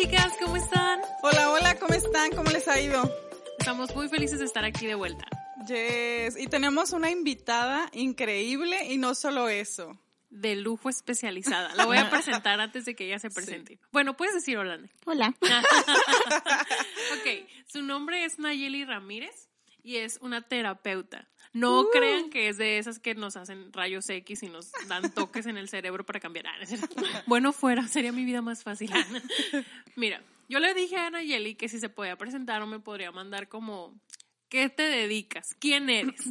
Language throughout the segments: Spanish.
Chicas, ¿cómo están? Hola, hola, ¿cómo están? ¿Cómo les ha ido? Estamos muy felices de estar aquí de vuelta. Yes, y tenemos una invitada increíble y no solo eso. De lujo especializada. La voy a presentar antes de que ella se presente. Bueno, puedes decir hola. Hola. ok, su nombre es Nayeli Ramírez y es una terapeuta. No Uh. crean que es de esas que nos hacen rayos X y nos dan toques en el cerebro para cambiar. Ah. Bueno, fuera, sería mi vida más fácil. Mira, yo le dije a Nayeli que si se podía presentar o me podría mandar como, ¿qué te dedicas? ¿Quién eres?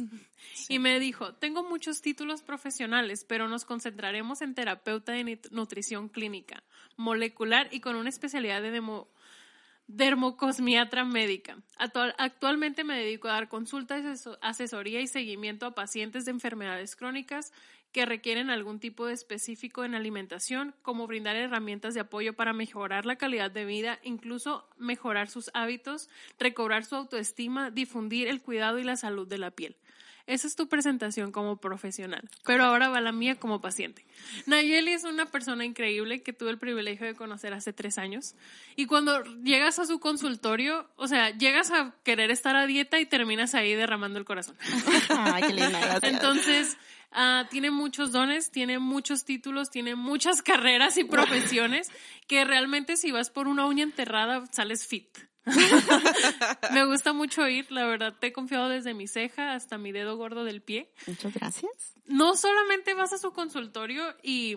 Y me dijo, tengo muchos títulos profesionales, pero nos concentraremos en terapeuta de nutrición clínica, molecular y con una especialidad de demo- dermocosmiatra médica. Actual- actualmente me dedico a dar consultas, aseso- asesoría y seguimiento a pacientes de enfermedades crónicas que requieren algún tipo de específico en alimentación, como brindar herramientas de apoyo para mejorar la calidad de vida, incluso mejorar sus hábitos, recobrar su autoestima, difundir el cuidado y la salud de la piel. Esa es tu presentación como profesional, pero ahora va la mía como paciente. Nayeli es una persona increíble que tuve el privilegio de conocer hace tres años y cuando llegas a su consultorio, o sea, llegas a querer estar a dieta y terminas ahí derramando el corazón. Ay, qué linda, gracias. Entonces, ah, tiene muchos dones, tiene muchos títulos, tiene muchas carreras y profesiones que realmente si vas por una uña enterrada sales fit. Me gusta mucho ir, la verdad, te he confiado desde mi ceja hasta mi dedo gordo del pie. Muchas gracias. No solamente vas a su consultorio y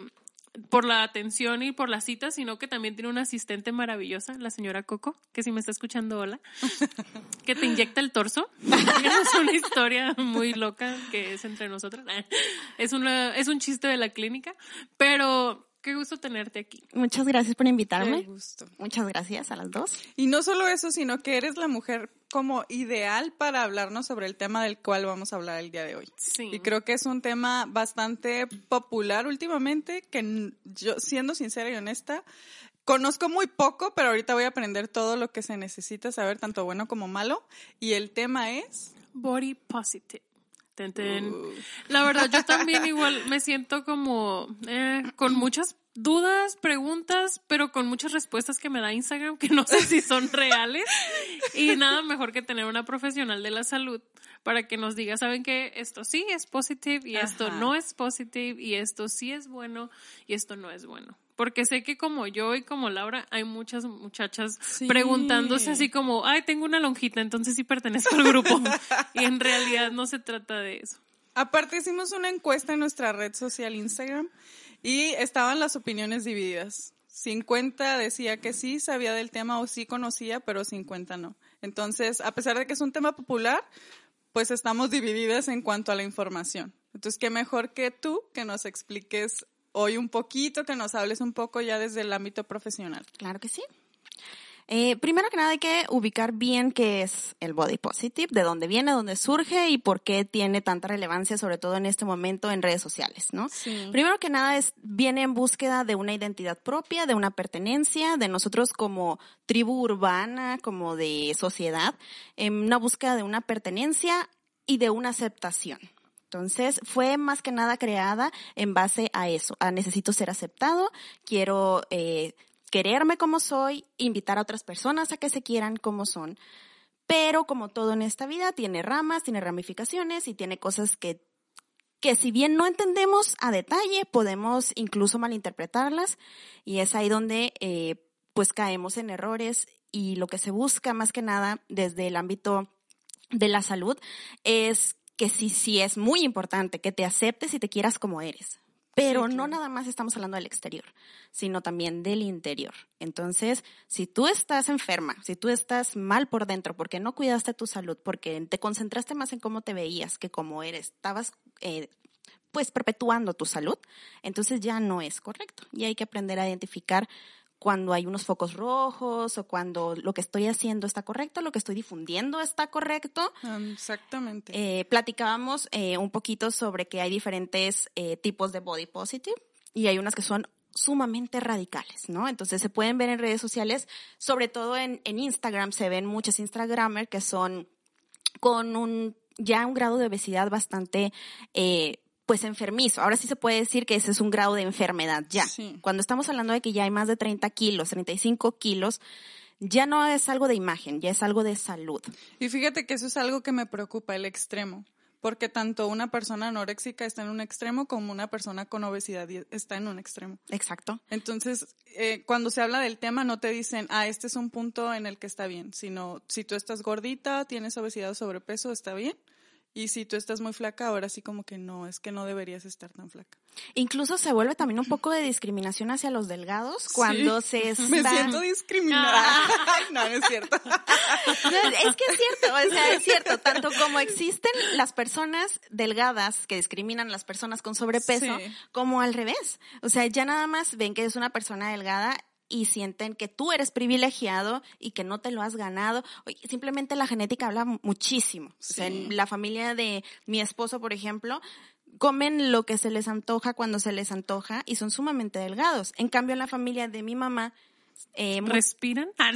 por la atención y por las citas, sino que también tiene una asistente maravillosa, la señora Coco, que si me está escuchando, hola, que te inyecta el torso. Es una historia muy loca que es entre nosotras. Es, una, es un chiste de la clínica, pero qué gusto tenerte aquí. Muchas gracias por Qué invitarme. gusto. Muchas gracias a las dos. Y no solo eso, sino que eres la mujer como ideal para hablarnos sobre el tema del cual vamos a hablar el día de hoy. Sí. Y creo que es un tema bastante popular últimamente, que yo, siendo sincera y honesta, conozco muy poco, pero ahorita voy a aprender todo lo que se necesita saber, tanto bueno como malo. Y el tema es... Body positive. Ten, ten. La verdad, yo también igual me siento como eh, con muchas dudas, preguntas, pero con muchas respuestas que me da Instagram que no sé si son reales. Y nada mejor que tener una profesional de la salud para que nos diga, ¿saben qué? Esto sí es positive y esto no es positive y esto sí es bueno y esto no es bueno. Porque sé que como yo y como Laura hay muchas muchachas Sí. preguntándose así como, ay, tengo una lonjita, entonces sí pertenezco al grupo. y en realidad no se trata de eso. Aparte hicimos una encuesta en nuestra red social Instagram y estaban las opiniones divididas. 50 decía que sí sabía del tema o sí conocía, pero 50 no. Entonces, a pesar de que es un tema popular, pues estamos divididas en cuanto a la información. Entonces, qué mejor que tú que nos expliques hoy un poquito, que nos hables un poco ya desde el ámbito profesional. Claro que sí. Eh, primero que nada hay que ubicar bien qué es el body positive, de dónde viene, dónde surge y por qué tiene tanta relevancia, sobre todo en este momento en redes sociales, ¿no? Sí. Primero que nada es, viene en búsqueda de una identidad propia, de una pertenencia, de nosotros como tribu urbana, como de sociedad, en una búsqueda de una pertenencia y de una aceptación. Entonces, fue más que nada creada en base a eso, a necesito ser aceptado, quiero eh, quererme como soy, invitar a otras personas a que se quieran como son. Pero como todo en esta vida, tiene ramas, tiene ramificaciones y tiene cosas que, que si bien no entendemos a detalle, podemos incluso malinterpretarlas y es ahí donde eh, pues caemos en errores y lo que se busca más que nada desde el ámbito de la salud es que sí, sí es muy importante que te aceptes y te quieras como eres. Pero Sí, no nada más estamos hablando del exterior, sino también del interior. Entonces, si tú estás enferma, si tú estás mal por dentro porque no cuidaste tu salud, porque te concentraste más en cómo te veías que cómo eres, estabas eh, pues perpetuando tu salud, entonces ya no es correcto. Y hay que aprender a identificar cuando hay unos focos rojos o cuando lo que estoy haciendo está correcto, lo que estoy difundiendo está correcto. Exactamente. Eh, platicábamos eh, un poquito sobre que hay diferentes eh, tipos de body positive y hay unas que son sumamente radicales, ¿no? Entonces se pueden ver en redes sociales, sobre todo en, en Instagram, se ven muchas Instagramers que son con un ya un grado de obesidad bastante eh, pues enfermizo. Ahora sí se puede decir que ese es un grado de enfermedad ya. Sí. Cuando estamos hablando de que ya hay más de 30 kilos, 35 kilos, ya no es algo de imagen, ya es algo de salud. Y fíjate que eso es algo que me preocupa, el extremo. Porque tanto una persona anoréxica está en un extremo como una persona con obesidad está en un extremo. Exacto. Entonces, eh, cuando se habla del tema, no te dicen, ah, este es un punto en el que está bien, sino si tú estás gordita, tienes obesidad o sobrepeso, está bien. Y si tú estás muy flaca, ahora sí como que no, es que no deberías estar tan flaca. Incluso se vuelve también un poco de discriminación hacia los delgados cuando Sí. se está... Me siento discriminada. Ay, no, no es cierto. Es que es cierto, o sea, es cierto, tanto como existen las personas delgadas que discriminan a las personas con sobrepeso, Sí. como al revés. O sea, ya nada más ven que es una persona delgada y sienten que tú eres privilegiado y que no te lo has ganado. Simplemente la genética habla muchísimo. O sea, Sí. en la familia de mi esposo, por ejemplo, comen lo que se les antoja cuando se les antoja y son sumamente delgados. En cambio, en la familia de mi mamá, eh, ¿Respiran? Ah,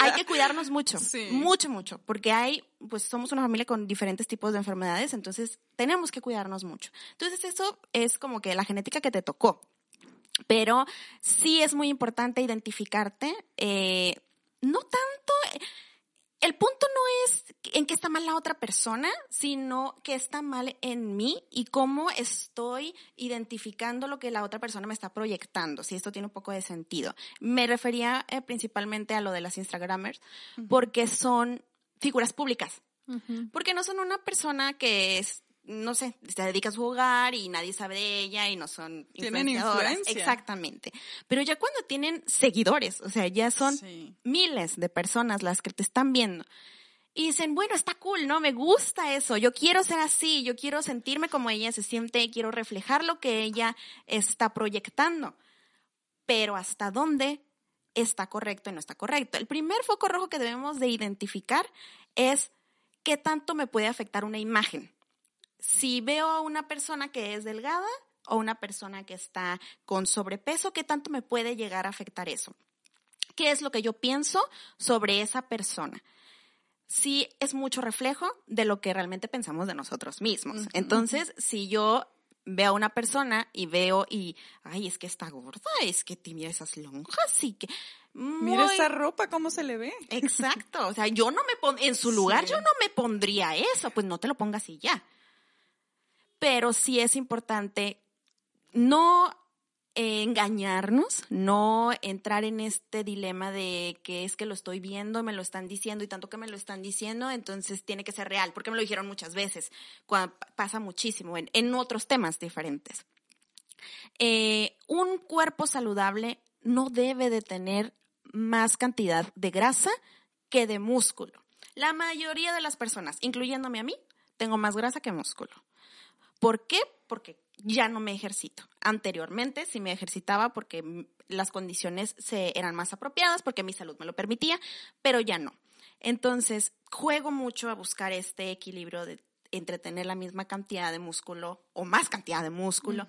hay que cuidarnos mucho, Sí. mucho, mucho, porque hay, pues somos una familia con diferentes tipos de enfermedades, entonces tenemos que cuidarnos mucho. Entonces eso es como que la genética que te tocó. Pero sí es muy importante identificarte, eh, no tanto, el punto no es en que está mal la otra persona, sino que está mal en mí y cómo estoy identificando lo que la otra persona me está proyectando, si esto tiene un poco de sentido. Me refería eh, principalmente a lo de las Instagramers, porque son figuras públicas, porque no son una persona que es, no sé, se dedica a su hogar y nadie sabe de ella y no son Tienen influencia. Exactamente. Pero ya cuando tienen seguidores, o sea, ya son Sí. miles de personas las que te están viendo. Y dicen, bueno, está cool, ¿no? Me gusta eso, yo quiero ser así, yo quiero sentirme como ella se siente, quiero reflejar lo que ella está proyectando. Pero hasta dónde está correcto y no está correcto. El primer foco rojo que debemos de identificar es qué tanto me puede afectar una imagen. Si veo a una persona que es delgada o una persona que está con sobrepeso, ¿qué tanto me puede llegar a afectar eso? ¿Qué es lo que yo pienso sobre esa persona? Sí, es mucho reflejo de lo que realmente pensamos de nosotros mismos. Entonces, si yo veo a una persona y veo y, ay, es que está gorda, es que tiene esas lonjas y que... Mira esa ropa, cómo se le ve. Exacto, o sea, yo no me pon en su lugar, Sí. yo no me pondría eso, pues no te lo pongas y ya. Pero sí es importante no eh, engañarnos, no entrar en este dilema de que es que lo estoy viendo, me lo están diciendo y tanto que me lo están diciendo, entonces tiene que ser real, porque me lo dijeron muchas veces, cuando pa- pasa muchísimo en, en otros temas diferentes. Eh, un cuerpo saludable no debe de tener más cantidad de grasa que de músculo. La mayoría de las personas, incluyéndome a mí, tengo más grasa que músculo. ¿Por qué? Porque ya no me ejercito. Anteriormente sí me ejercitaba porque las condiciones se, eran más apropiadas, porque mi salud me lo permitía, pero ya no. Entonces, juego mucho a buscar este equilibrio de entre tener la misma cantidad de músculo o más cantidad de músculo,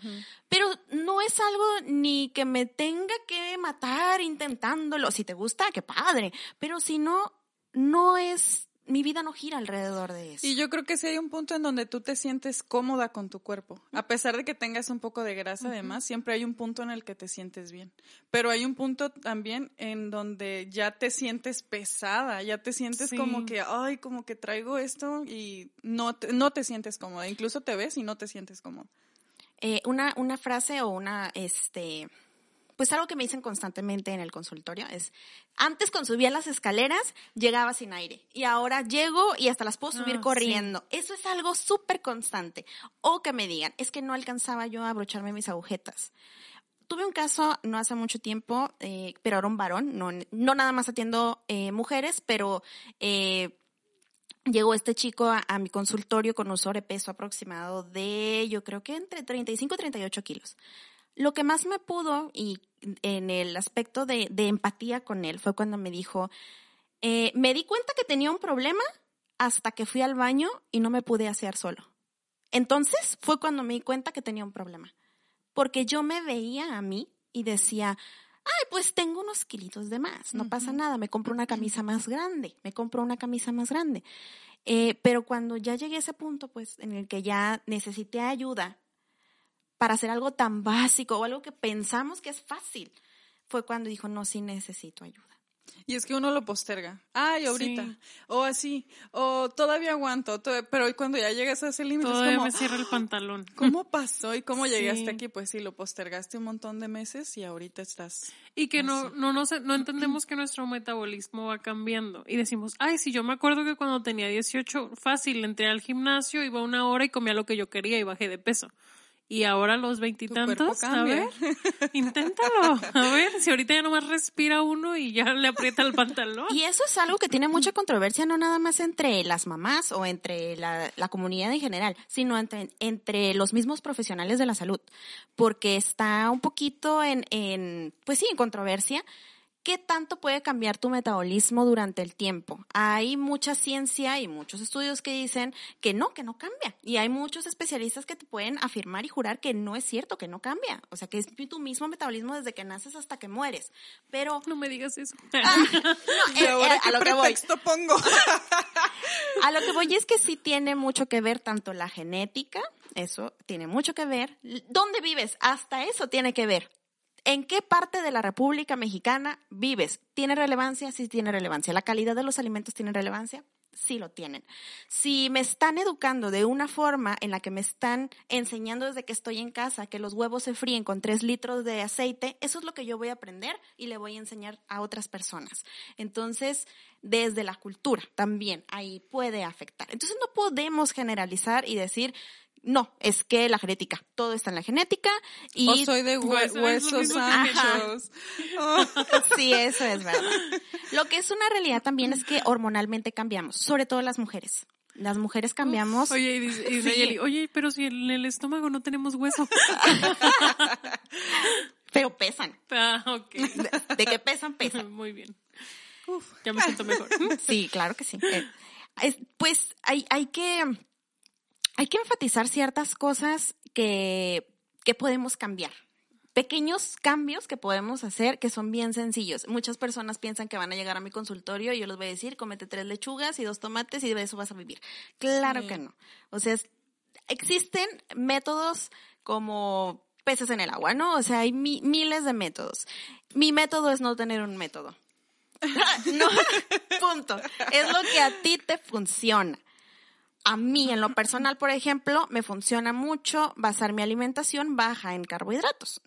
pero no es algo ni que me tenga que matar intentándolo. Si te gusta, qué padre, pero si no, no es, mi vida no gira alrededor de eso. Y yo creo que sí hay un punto en donde tú te sientes cómoda con tu cuerpo. A pesar de que tengas un poco de grasa, además, siempre hay un punto en el que te sientes bien. Pero hay un punto también en donde ya te sientes pesada, ya te sientes Sí. como que, ay, como que traigo esto y no te, no te sientes cómoda. Incluso te ves y no te sientes cómoda. Eh, una, una frase o una, este, pues algo que me dicen constantemente en el consultorio es, antes cuando subía las escaleras llegaba sin aire y ahora llego y hasta las puedo subir Ah, corriendo. Eso es algo súper constante. O que me digan, es que no alcanzaba yo a abrocharme mis agujetas. Tuve un caso no hace mucho tiempo, eh, pero era un varón, no, no nada más atiendo eh, mujeres, pero eh, llegó este chico a, a mi consultorio con un sobrepeso aproximado de, yo creo que entre 35 y 38 kilos. Lo que más me pudo y en el aspecto de, de empatía con él fue cuando me dijo, eh, me di cuenta que tenía un problema hasta que fui al baño y no me pude hacer solo. Entonces fue cuando me di cuenta que tenía un problema. Porque yo me veía a mí y decía, ay, pues tengo unos kilitos de más, no pasa nada, me compro una camisa más grande, me compro una camisa más grande. Eh, pero cuando ya llegué a ese punto, pues en el que ya necesité ayuda para hacer algo tan básico o algo que pensamos que es fácil, fue cuando dijo, no, sí necesito ayuda. Y es que uno lo posterga. Ay, ahorita. Sí. O así. O todavía aguanto. to- Pero cuando ya llegas a ese límite es Todavía como, me cierra el pantalón. ¿cómo pasó y cómo Sí. llegaste aquí? Pues sí, lo postergaste un montón de meses y ahorita estás... Y que no, no, no, no entendemos que nuestro metabolismo va cambiando. Y decimos, ay, si yo me acuerdo que cuando tenía 18, fácil, entré al gimnasio, iba una hora y comía lo que yo quería y bajé de peso. Y ahora los veintitantos, a ver, inténtalo. A ver, si ahorita ya nomás respira uno y ya le aprieta el pantalón. Y eso es algo que tiene mucha controversia, no nada más entre las mamás o entre la, la comunidad en general, sino entre, entre los mismos profesionales de la salud, porque está un poquito en, en, pues sí, en controversia. ¿Qué tanto puede cambiar tu metabolismo durante el tiempo? Hay mucha ciencia y muchos estudios que dicen que no, que no cambia. Y hay muchos especialistas que te pueden afirmar y jurar que no es cierto, que no cambia. O sea, que es tu mismo metabolismo desde que naces hasta que mueres. Pero No me digas eso. no, ¿Y eh, ahora eh, qué a lo que voy. pretexto pongo? A lo que voy es que sí tiene mucho que ver tanto la genética, eso tiene mucho que ver, dónde vives, hasta eso tiene que ver. ¿En qué parte de la República Mexicana vives? ¿Tiene relevancia? Sí tiene relevancia. ¿La calidad de los alimentos tiene relevancia? Sí lo tienen. Si me están educando de una forma en la que me están enseñando desde que estoy en casa que los huevos se fríen con tres litros de aceite, eso es lo que yo voy a aprender y le voy a enseñar a otras personas. Entonces, desde la cultura también ahí puede afectar. Entonces, no podemos generalizar y decir, no, es que la genética, todo está en la genética y o soy de hue- Pues, huesos anchos. Oh. Sí, eso es verdad. Lo que es una realidad también es que hormonalmente cambiamos, sobre todo las mujeres. Las mujeres cambiamos. Oye, y dice, y dice Sí. Yeli, oye, pero si en el estómago no tenemos hueso. pero pesan. Ah, ok. De, de que pesan, pesan. Muy bien. Ya me siento mejor. Sí, claro que sí. Eh, es- pues hay, hay que hay que enfatizar ciertas cosas que, que podemos cambiar. Pequeños cambios que podemos hacer que son bien sencillos. Muchas personas piensan que van a llegar a mi consultorio y yo les voy a decir, comete tres lechugas y dos tomates y de eso vas a vivir. Claro Sí. que no. O sea, es- existen métodos como peces en el agua, ¿no? O sea, hay mi- miles de métodos. Mi método es no tener un método. no, punto. Es lo que a ti te funciona. A mí, en lo personal, por ejemplo, me funciona mucho basar mi alimentación baja en carbohidratos.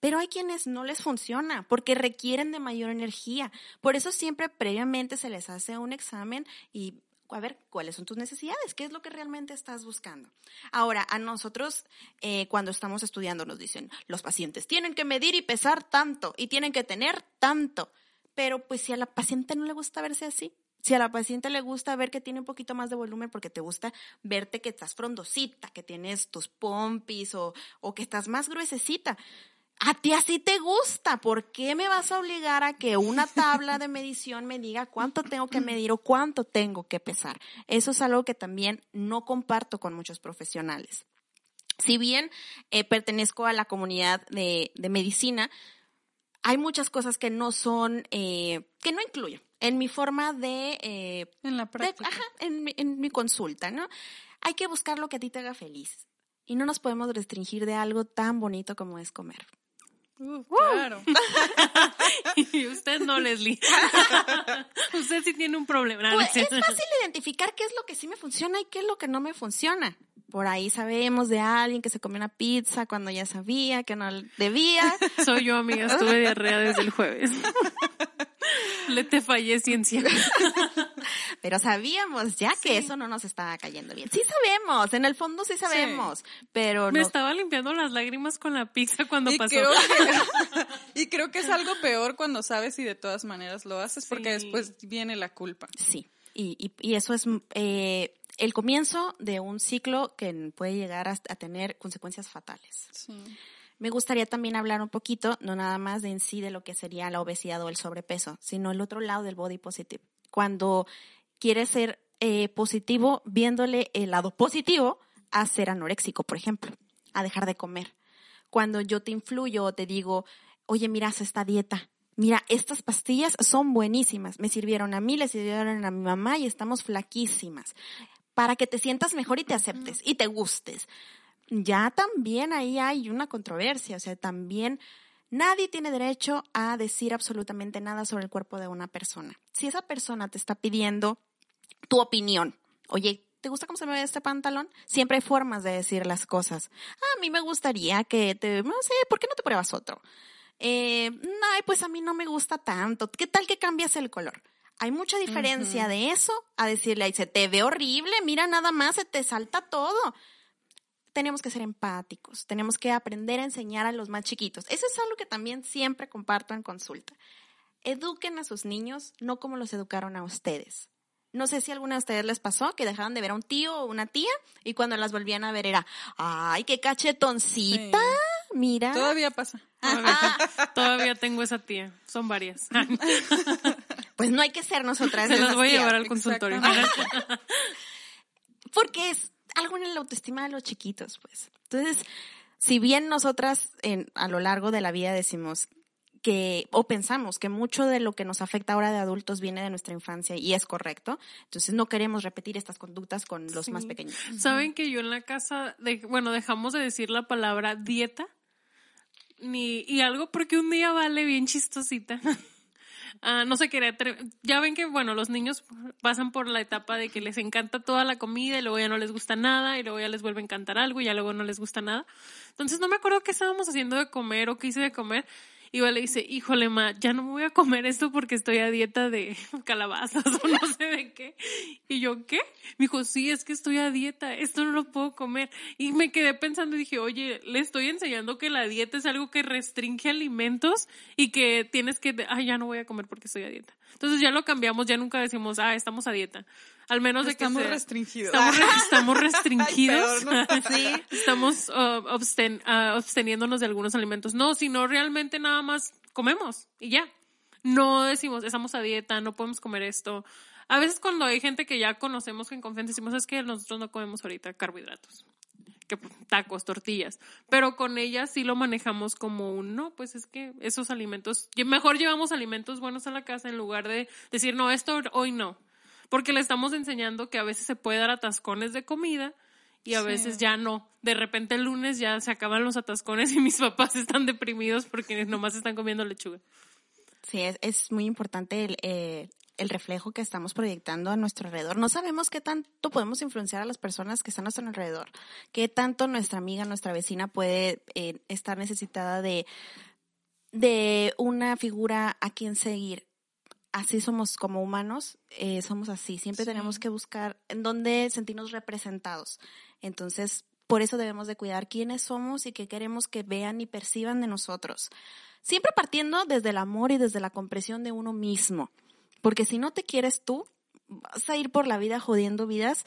Pero hay quienes no les funciona porque requieren de mayor energía. Por eso siempre previamente se les hace un examen y a ver cuáles son tus necesidades, qué es lo que realmente estás buscando. Ahora, a nosotros eh, cuando estamos estudiando nos dicen, los pacientes tienen que medir y pesar tanto y tienen que tener tanto. Pero pues si a la paciente no le gusta verse así, si a la paciente le gusta ver que tiene un poquito más de volumen porque te gusta verte que estás frondosita, que tienes tus pompis o, o que estás más gruesecita. A ti así te gusta. ¿Por qué me vas a obligar a que una tabla de medición me diga cuánto tengo que medir o cuánto tengo que pesar? Eso es algo que también no comparto con muchos profesionales. Si bien eh, pertenezco a la comunidad de, de medicina, hay muchas cosas que no son, eh, que no incluyo en mi forma de, eh, En la de- práctica. ajá, en, mi- en mi consulta, ¿no? Hay que buscar lo que a ti te haga feliz. Y no nos podemos restringir de algo tan bonito como es comer. Uh, claro. Y usted no, Leslie. usted sí tiene un problema. Pues es fácil identificar qué es lo que sí me funciona y qué es lo que no me funciona. Por ahí sabemos de alguien que se comió una pizza cuando ya sabía que no debía. Soy yo, amiga, estuve diarrea desde el jueves. Le te fallé ciencia. Pero sabíamos ya que eso no nos estaba cayendo bien. Sí sabemos, en el fondo sí sabemos, pero Me no. estaba limpiando las lágrimas con la pizza cuando Y pasó. creo, que, y creo que es algo peor cuando sabes y de todas maneras lo haces porque después viene la culpa. Sí, y, y, y eso es eh, el comienzo de un ciclo que puede llegar a, a tener consecuencias fatales. Sí. Me gustaría también hablar un poquito, no nada más de en sí de lo que sería la obesidad o el sobrepeso, sino el otro lado del body positive. Cuando quieres ser eh, positivo, viéndole el lado positivo a ser anoréxico, por ejemplo, a dejar de comer. Cuando yo te influyo o te digo, oye, mira, haz esta dieta. Mira, estas pastillas son buenísimas. Me sirvieron a mí, le sirvieron a mi mamá y estamos flaquísimas. Para que te sientas mejor y te aceptes y te gustes ya también ahí hay una controversia, o sea, también nadie tiene derecho a decir absolutamente nada sobre el cuerpo de una persona. Si esa persona te está pidiendo tu opinión, oye, ¿te gusta cómo se me ve este pantalón? Siempre hay formas de decir las cosas. A mí me gustaría que te, no sé, ¿por qué no te pruebas otro? Eh, ay, pues a mí no me gusta tanto. ¿Qué tal que cambias el color? Hay mucha diferencia de eso a decirle, ay, se te ve horrible, mira nada más, se te salta todo tenemos que ser empáticos, tenemos que aprender a enseñar a los más chiquitos. Eso es algo que también siempre comparto en consulta. Eduquen a sus niños no como los educaron a ustedes. No sé si a alguna de ustedes les pasó que dejaron de ver a un tío o una tía y cuando las volvían a ver era, ay, qué cachetoncita, mira. Todavía pasa. Todavía, todavía tengo esa tía. Son varias. Pues no hay que ser nosotras. Se las voy a llevar al consultorio. porque es algo en la autoestima de los chiquitos, pues. Entonces, si bien nosotras en, a lo largo de la vida decimos que, o pensamos que mucho de lo que nos afecta ahora de adultos viene de nuestra infancia y es correcto, entonces no queremos repetir estas conductas con los más pequeños. ¿Saben que yo en la casa, de, bueno, dejamos de decir la palabra dieta? Ni, y algo porque un día vale bien chistosita. Ah, no se quería ya ven que bueno los niños pasan por la etapa de que les encanta toda la comida y luego ya no les gusta nada y luego ya les vuelve a encantar algo y ya luego no les gusta nada. Entonces no me acuerdo qué estábamos haciendo de comer o qué hice de comer y le dice híjole ma ya no me voy a comer esto porque estoy a dieta de calabazas o no sé de qué y yo qué me dijo sí es que estoy a dieta esto no lo puedo comer y me quedé pensando y dije oye le estoy enseñando que la dieta es algo que restringe alimentos y que tienes que, ay, ya no voy a comer porque estoy a dieta. Entonces ya lo cambiamos, ya nunca decimos, ah, estamos a dieta. Al menos de que Estamos sea- restringidos. Estamos, re- estamos restringidos. peor, ¿no? sí. Estamos uh, absten- absteniéndonos de algunos alimentos. No, sino realmente nada más comemos y ya. No decimos, estamos a dieta, no podemos comer esto. A veces cuando hay gente que ya conocemos que en confianza decimos, es que nosotros no comemos ahorita carbohidratos que tacos, tortillas, pero con ellas sí lo manejamos como un no, pues es que esos alimentos, mejor llevamos alimentos buenos a la casa en lugar de decir, no, esto hoy no, porque le estamos enseñando que a veces se puede dar atascones de comida y a Sí. veces ya no. De repente el lunes ya se acaban los atascones y mis papás están deprimidos porque nomás están comiendo lechuga. Sí, es, es muy importante el, eh, el reflejo que estamos proyectando a nuestro alrededor. No sabemos qué tanto podemos influenciar a las personas que están a nuestro alrededor, qué tanto nuestra amiga, nuestra vecina puede eh, estar necesitada de, de una figura a quien seguir. Así somos como humanos, eh, somos así. Siempre Sí. tenemos que buscar en dónde sentirnos representados. Entonces, por eso debemos de cuidar quiénes somos y qué queremos que vean y perciban de nosotros. Siempre partiendo desde el amor y desde la comprensión de uno mismo. Porque si no te quieres tú, vas a ir por la vida jodiendo vidas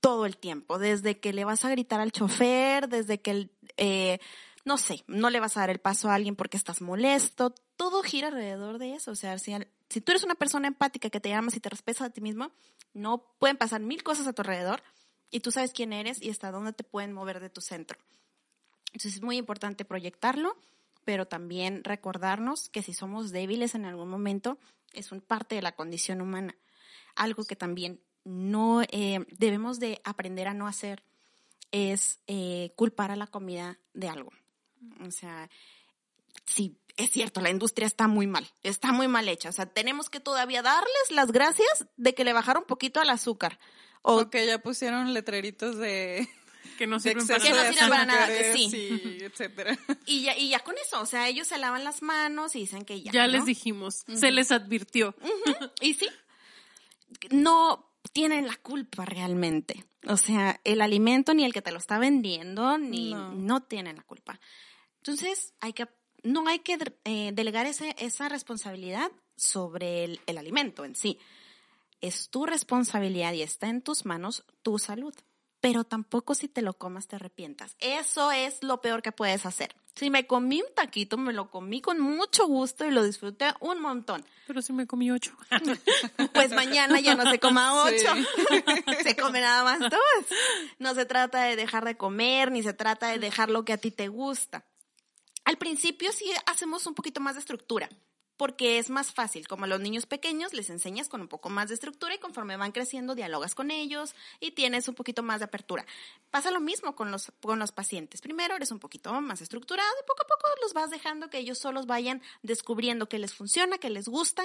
todo el tiempo. Desde que le vas a gritar al chofer, desde que, el, eh, no sé, no le vas a dar el paso a alguien porque estás molesto. Todo gira alrededor de eso. O sea, si, tú eres una persona empática que te amas y te respetas a ti mismo, no pueden pasar mil cosas a tu alrededor y tú sabes quién eres y hasta dónde te pueden mover de tu centro. Entonces es muy importante proyectarlo, pero también recordarnos que si somos débiles en algún momento, es un parte de la condición humana. Algo que también no eh, debemos de aprender a no hacer es eh, culpar a la comida de algo. O sea, sí, es cierto, la industria está muy mal, está muy mal hecha. O sea, tenemos que todavía darles las gracias de que le bajaron un poquito al azúcar. O O que ya pusieron letreritos de, Que no sirven para Que no de sirven para nada, azúcares sí. y etcétera. y ya, y ya con eso, o sea, ellos se lavan las manos y dicen que ya. Ya ¿no? les dijimos, se les advirtió. Y sí, no tienen la culpa realmente. O sea, el alimento ni el que te lo está vendiendo ni no, No. tienen la culpa. Entonces, hay que no hay que eh, delegar ese- esa responsabilidad sobre el, el alimento en sí. Es tu responsabilidad y está en tus manos tu salud. Pero tampoco si te lo comas te arrepientas. Eso es lo peor que puedes hacer. Si me comí un taquito, me lo comí con mucho gusto y lo disfruté un montón. Pero si me comí ocho. Pues mañana ya no se coma Sí. ocho, se come nada más dos. No se trata de dejar de comer, ni se trata de dejar lo que a ti te gusta. Al principio sí hacemos un poquito más de estructura, porque es más fácil. Como a los niños pequeños les enseñas con un poco más de estructura y conforme van creciendo dialogas con ellos y tienes un poquito más de apertura. Pasa lo mismo con los, con los pacientes. Primero eres un poquito más estructurado y poco a poco los vas dejando que ellos solos vayan descubriendo qué les funciona, qué les gusta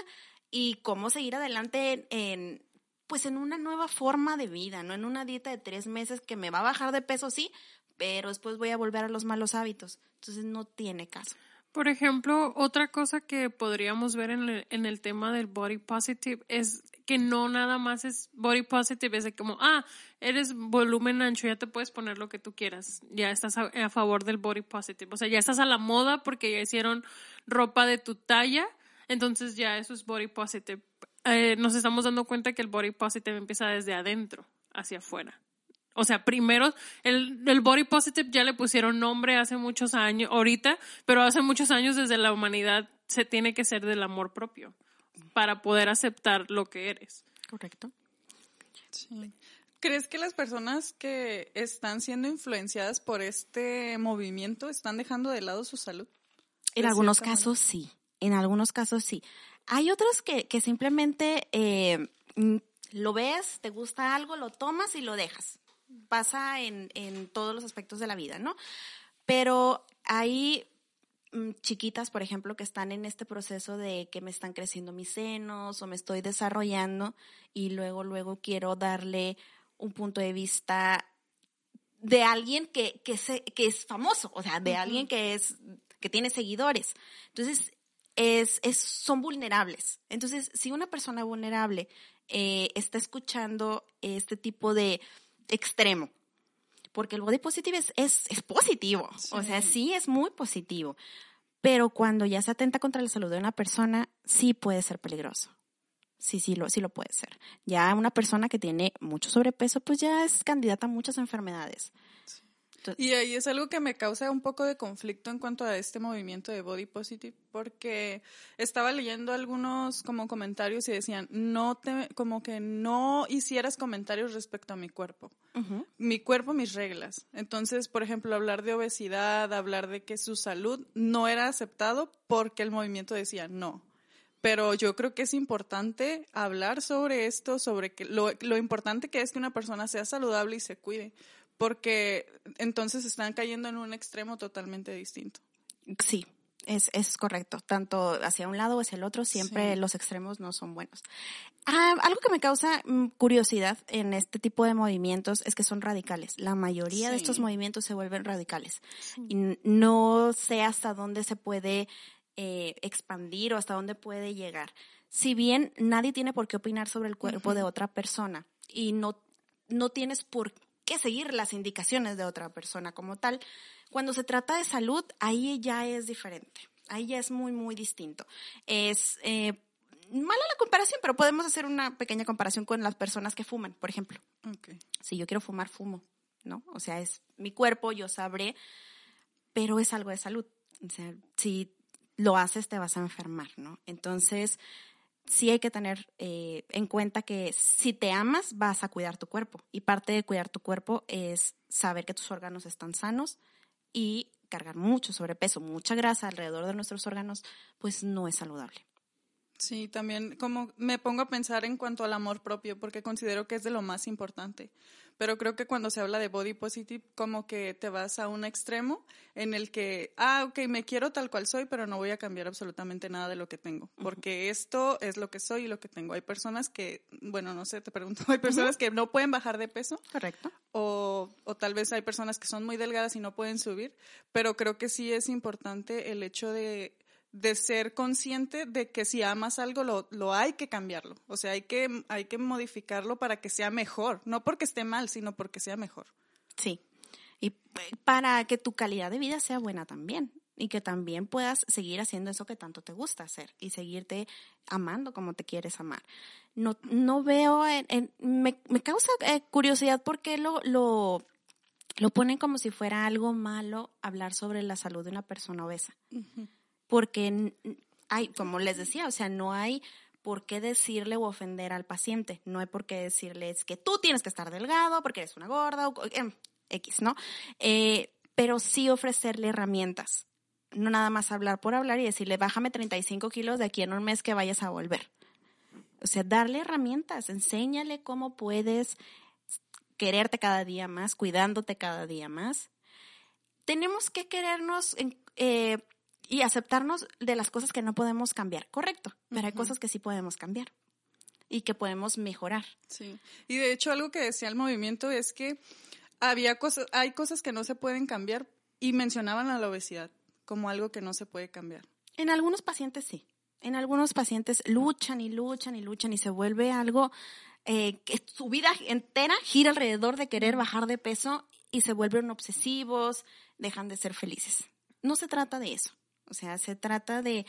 y cómo seguir adelante en, pues en una nueva forma de vida, no en una dieta de tres meses que me va a bajar de peso, sí, pero después voy a volver a los malos hábitos. Entonces no tiene caso. Por ejemplo, otra cosa que podríamos ver en el, en el tema del body positive es que no nada más es body positive, es de como, ah, eres volumen ancho, ya te puedes poner lo que tú quieras, ya estás a, favor del body positive, o sea, ya estás a la moda porque ya hicieron ropa de tu talla, entonces ya eso es body positive. Eh, nos estamos dando cuenta que el body positive empieza desde adentro hacia afuera. O sea, primero, el, el body positive ya le pusieron nombre hace muchos años, ahorita, pero hace muchos años desde la humanidad se tiene que ser del amor propio para poder aceptar lo que eres. Correcto. Sí. ¿Crees que las personas que están siendo influenciadas por este movimiento están dejando de lado su salud? En algunos casos sí, en algunos casos sí. Hay otros que, que simplemente eh, mm, lo ves, te gusta algo, lo tomas y lo dejas. Pasa en, en todos los aspectos de la vida, ¿no? Pero hay mm, chiquitas, por ejemplo, que están en este proceso de que me están creciendo mis senos o me estoy desarrollando y luego, luego quiero darle un punto de vista de alguien que, que, se, que es famoso, o sea, de alguien que es que tiene seguidores. Entonces, es, es, son vulnerables. Entonces, si una persona vulnerable eh, está escuchando este tipo de extremo, porque el body positive es, es, es positivo, sí. o sea, sí es muy positivo, pero cuando ya se atenta contra la salud de una persona, sí puede ser peligroso. Sí, sí lo, sí lo puede ser. Ya una persona que tiene mucho sobrepeso, pues ya es candidata a muchas enfermedades. Y ahí es algo que me causa un poco de conflicto en cuanto a este movimiento de body positive, porque estaba leyendo algunos como comentarios y decían, no te, como que no hicieras comentarios respecto a mi cuerpo. Uh -huh. Mi cuerpo, mis reglas. Entonces, por ejemplo, hablar de obesidad, hablar de que su salud no era aceptado porque el movimiento decía no. Pero yo creo que es importante hablar sobre esto, sobre que lo, lo importante que es que una persona sea saludable y se cuide porque entonces están cayendo en un extremo totalmente distinto. Sí, es, es correcto. Tanto hacia un lado o hacia el otro, siempre sí. los extremos no son buenos. Ah, algo que me causa mm, curiosidad en este tipo de movimientos es que son radicales. La mayoría sí. de estos movimientos se vuelven radicales. Sí. Y no sé hasta dónde se puede eh, expandir o hasta dónde puede llegar. Si bien nadie tiene por qué opinar sobre el cuerpo uh -huh. de otra persona y no, no tienes por qué que seguir las indicaciones de otra persona como tal. Cuando se trata de salud, ahí ya es diferente. Ahí ya es muy, muy distinto. Es eh, mala la comparación, pero podemos hacer una pequeña comparación con las personas que fuman, por ejemplo. Okay. Si yo quiero fumar, fumo, ¿no? O sea, es mi cuerpo, yo sabré, pero es algo de salud. O sea, si lo haces, te vas a enfermar, ¿no? Entonces, sí hay que tener eh, en cuenta que si te amas, vas a cuidar tu cuerpo. Y parte de cuidar tu cuerpo es saber que tus órganos están sanos y cargar mucho sobrepeso, mucha grasa alrededor de nuestros órganos, pues no es saludable. Sí, también como me pongo a pensar en cuanto al amor propio, porque considero que es de lo más importante. Pero creo que cuando se habla de body positive, como que te vas a un extremo en el que, ah, ok, me quiero tal cual soy, pero no voy a cambiar absolutamente nada de lo que tengo, porque esto es lo que soy y lo que tengo. Hay personas que, bueno, no sé, te pregunto, hay personas que no pueden bajar de peso. Correcto. O, o tal vez hay personas que son muy delgadas y no pueden subir, pero creo que sí es importante el hecho de de ser consciente de que si amas algo lo, lo, hay que cambiarlo. O sea, hay que, hay que modificarlo para que sea mejor. No porque esté mal, sino porque sea mejor. Sí. Y para que tu calidad de vida sea buena también. Y que también puedas seguir haciendo eso que tanto te gusta hacer y seguirte amando como te quieres amar. No, no veo, en, me, me, causa eh, curiosidad porque lo, lo, lo ponen como si fuera algo malo hablar sobre la salud de una persona obesa. Uh porque hay, como les decía, o sea, no hay por qué decirle o ofender al paciente, no hay por qué decirles que tú tienes que estar delgado porque eres una gorda o em, X, ¿no? Eh, pero sí ofrecerle herramientas, no nada más hablar por hablar y decirle, bájame 35 kilos de aquí en un mes que vayas a volver. O sea, darle herramientas, enséñale cómo puedes quererte cada día más, cuidándote cada día más. Tenemos que querernos eh, y aceptarnos de las cosas que no podemos cambiar, correcto, pero hay cosas que sí podemos cambiar y que podemos mejorar. Sí, y de hecho algo que decía el movimiento es que había cosas, hay cosas que no se pueden cambiar y mencionaban a la obesidad como algo que no se puede cambiar. En algunos pacientes sí, en algunos pacientes luchan y luchan y luchan y se vuelve algo eh, que su vida entera gira alrededor de querer bajar de peso y se vuelven obsesivos, dejan de ser felices. No se trata de eso. O sea, se trata de,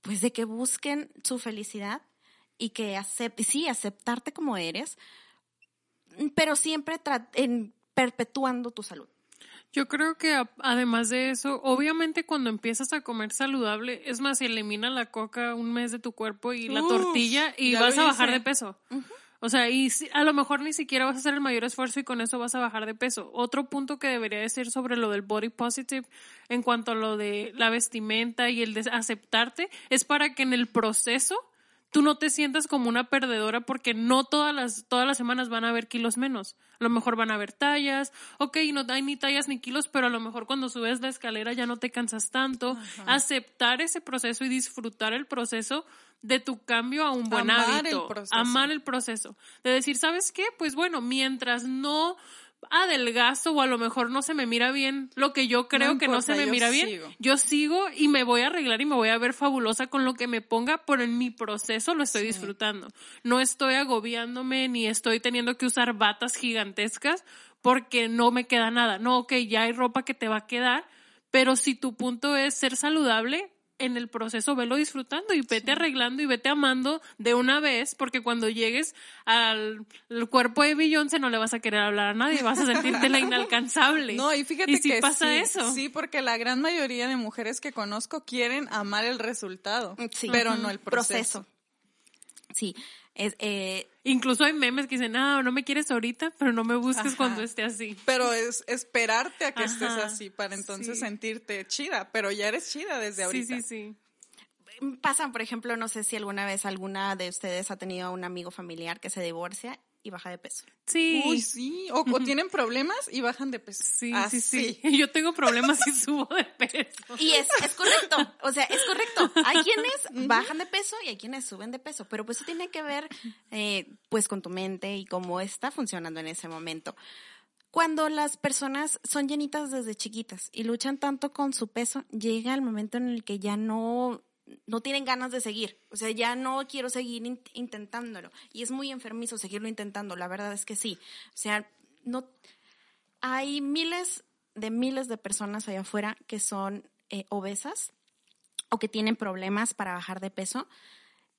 pues, de que busquen su felicidad y que acepten, sí, aceptarte como eres, pero siempre en, perpetuando tu salud. Yo creo que además de eso, obviamente cuando empiezas a comer saludable, es más, elimina la coca un mes de tu cuerpo y la tortilla y vas a bajar de peso. O sea, y a lo mejor ni siquiera vas a hacer el mayor esfuerzo y con eso vas a bajar de peso. Otro punto que debería decir sobre lo del body positive en cuanto a lo de la vestimenta y el de aceptarte es para que en el proceso tú no te sientas como una perdedora porque no todas las, todas las semanas van a haber kilos menos. A lo mejor van a haber tallas, ok, no hay ni tallas ni kilos, pero a lo mejor cuando subes la escalera ya no te cansas tanto. Aceptar ese proceso y disfrutar el proceso de tu cambio a un buen hábito. Amar el proceso. De decir, ¿sabes qué? Pues bueno, mientras no adelgazo o a lo mejor no se me mira bien lo que yo creo que no se me mira bien, yo sigo y me voy a arreglar y me voy a ver fabulosa con lo que me ponga, pero en mi proceso lo estoy disfrutando. No estoy agobiándome ni estoy teniendo que usar batas gigantescas porque no me queda nada. No, ok, ya hay ropa que te va a quedar, pero si tu punto es ser saludable, en el proceso velo disfrutando y vete arreglando y vete amando de una vez, porque cuando llegues al, cuerpo de Beyoncé no le vas a querer hablar a nadie, vas a sentirte la inalcanzable. No, y fíjate que pasa sí, eso. Sí, porque la gran mayoría de mujeres que conozco quieren amar el resultado, pero no el proceso. Sí, es, eh, Incluso hay memes que dicen, no, no me quieres ahorita, pero no me busques cuando esté así. Pero es esperarte a que estés así para entonces sentirte chida, pero ya eres chida desde ahorita. Sí, sí, sí. Pasan, por ejemplo, no sé si alguna vez alguna de ustedes ha tenido un amigo familiar que se divorcia y baja de peso. Sí. Uy, sí. O, tienen problemas y bajan de peso. Sí, sí, sí. Yo tengo problemas y subo de peso. Y es, es correcto. O sea, es correcto. Hay quienes bajan de peso y hay quienes suben de peso. Pero pues eso tiene que ver, eh, pues, con tu mente y cómo está funcionando en ese momento. Cuando las personas son llenitas desde chiquitas y luchan tanto con su peso, llega el momento en el que ya no no tienen ganas de seguir. O sea, ya no quiero seguir intentándolo. Y es muy enfermizo seguirlo intentando, la verdad es que sí. O sea, no hay miles de miles de personas allá afuera que son eh, obesas o que tienen problemas para bajar de peso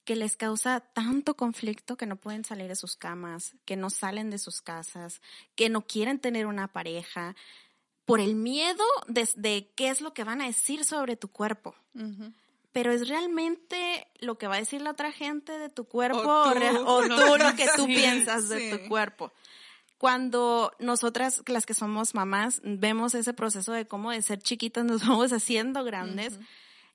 que les causa tanto conflicto que no pueden salir de sus camas, que no salen de sus casas, que no quieren tener una pareja, por el miedo de, qué es lo que van a decir sobre tu cuerpo pero es realmente lo que va a decir la otra gente de tu cuerpo o tú, lo que tú piensas de tu cuerpo. Cuando nosotras, las que somos mamás, vemos ese proceso de cómo de ser chiquitas nos vamos haciendo grandes,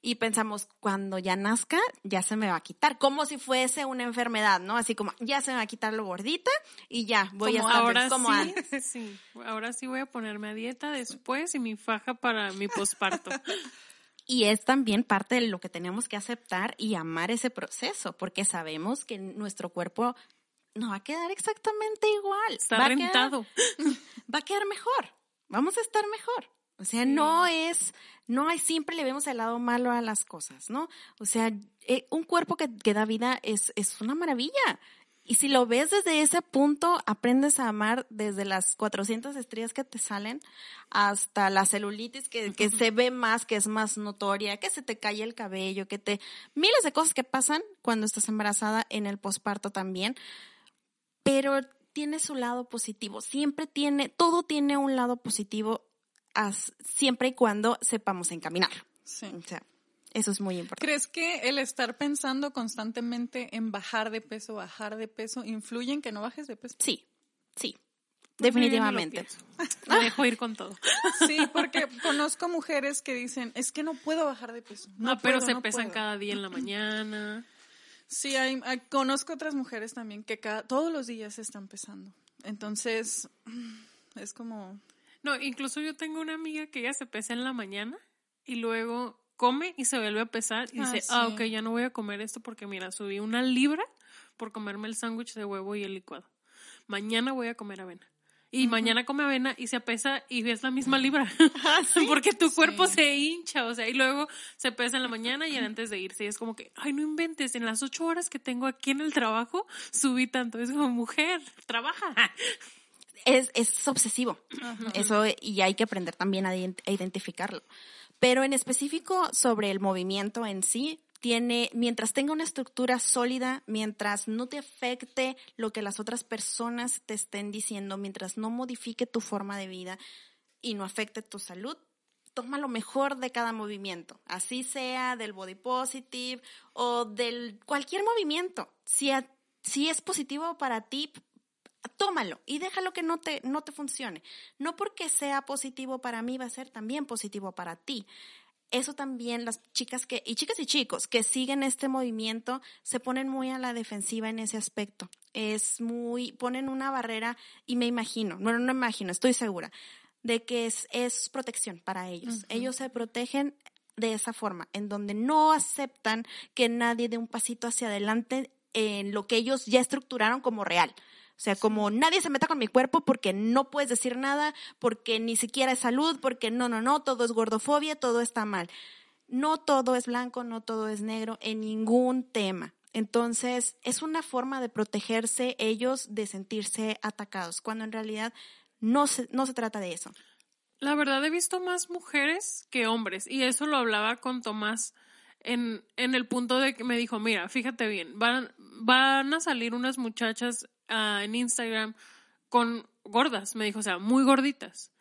y pensamos, cuando ya nazca, ya se me va a quitar, como si fuese una enfermedad, ¿no? Así como, ya se me va a quitar lo gordita y ya voy a estar ahora como sí, antes. sí, ahora sí voy a ponerme a dieta después y mi faja para mi posparto. Y es también parte de lo que tenemos que aceptar y amar ese proceso, porque sabemos que nuestro cuerpo no va a quedar exactamente igual. Está va a quedar- rentado. va a quedar mejor. Vamos a estar mejor. O sea, no es, no hay, siempre le vemos el lado malo a las cosas, ¿no? O sea, eh, un cuerpo que, que da vida es, es una maravilla. Y si lo ves desde ese punto, aprendes a amar desde las 400 estrías que te salen hasta la celulitis que, que se ve más, que es más notoria, que se te cae el cabello, que te... Miles de cosas que pasan cuando estás embarazada en el posparto también pero tiene su lado positivo. Siempre tiene, todo tiene un lado positivo as- siempre y cuando sepamos encaminar. Sí. O sea, eso es muy importante. ¿Crees que el estar pensando constantemente en bajar de peso, bajar de peso, influye en que no bajes de peso? Sí, sí, Pues definitivamente. Me dejo ir con todo. Sí, porque conozco mujeres que dicen, es que no puedo bajar de peso. No, No, pero puedo, se no pesan puedo". cada día en la mañana. Sí, hay, hay- conozco otras mujeres también que cada, todos los días se están pesando. Entonces, es como... No, incluso yo tengo una amiga que ella se pesa en la mañana y luego come y se vuelve a pesar y Ah, dice, ah, sí. ok, ya no voy a comer esto porque mira, subí una libra por comerme el sándwich de huevo y el licuado. Mañana voy a comer avena. Y mañana come avena y se pesa y es la misma libra. Porque tu cuerpo Sí. se hincha, o sea, y luego se pesa en la mañana y antes de irse. Y es como que, ay, no inventes, en las ocho horas que tengo aquí en el trabajo, subí tanto. Es como, mujer, trabaja. Es, es obsesivo. Eso, y hay que aprender también a identificarlo. Pero en específico sobre el movimiento en sí, tiene, mientras tenga una estructura sólida, mientras no te afecte lo que las otras personas te estén diciendo, mientras no modifique tu forma de vida y no afecte tu salud, toma lo mejor de cada movimiento, así sea del body positive o del cualquier movimiento. Si, si es positivo para ti, tómalo y déjalo que no te, no te funcione. No porque sea positivo para mí va a ser también positivo para ti. Eso también las chicas que, y chicas y chicos que siguen este movimiento se ponen muy a la defensiva en ese aspecto. Es muy, ponen una barrera y me imagino, no, no me imagino, estoy segura, de que es, es protección para ellos. Ellos se protegen de esa forma, en donde no aceptan que nadie dé un pasito hacia adelante en lo que ellos ya estructuraron como real. O sea, como nadie se meta con mi cuerpo porque no puedes decir nada, porque ni siquiera es salud, porque no, no, no, todo es gordofobia, todo está mal. No todo es blanco, no todo es negro en ningún tema. Entonces, es una forma de protegerse ellos de sentirse atacados, cuando en realidad no se, no se trata de eso. La verdad he visto más mujeres que hombres y eso lo hablaba con Tomás en, en el punto de que me dijo, mira, fíjate bien, van, van a salir unas muchachas ah, en Instagram con gordas, me dijo, o sea, muy gorditas.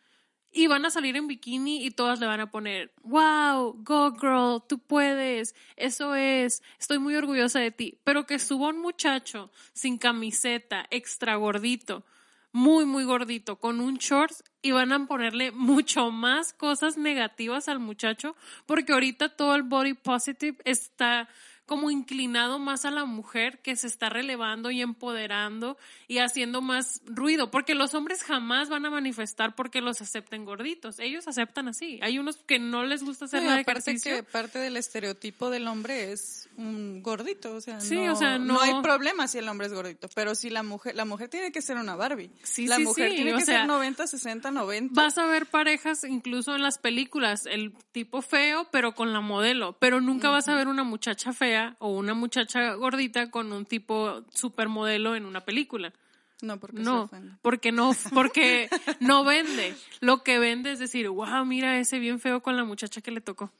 Y van a salir en bikini y todas le van a poner, wow, go girl, tú puedes, eso es, estoy muy orgullosa de ti. Pero que suba un muchacho sin camiseta, extra gordito, muy, muy gordito, con un shorts y van a ponerle mucho más cosas negativas al muchacho porque ahorita todo el body positive está como inclinado más a la mujer que se está relevando y empoderando y haciendo más ruido, porque los hombres jamás van a manifestar porque los acepten gorditos, ellos aceptan así. Hay unos que no les gusta hacer Sí, nada aparte que parte del estereotipo del hombre es un gordito, o sea, Sí, no, o sea, no- hay problema si el hombre es gordito, pero si la mujer, la mujer tiene que ser una Barbie. Sí, la sí, mujer tiene que sea, ser 90, 60, 90. Vas a ver parejas incluso en las películas, el tipo feo, pero con la modelo, pero nunca vas a ver una muchacha fea o una muchacha gordita con un tipo supermodelo en una película. No, porque se No, ofende. porque no, porque no vende. Lo que vende es decir, wow, mira ese bien feo con la muchacha que le tocó.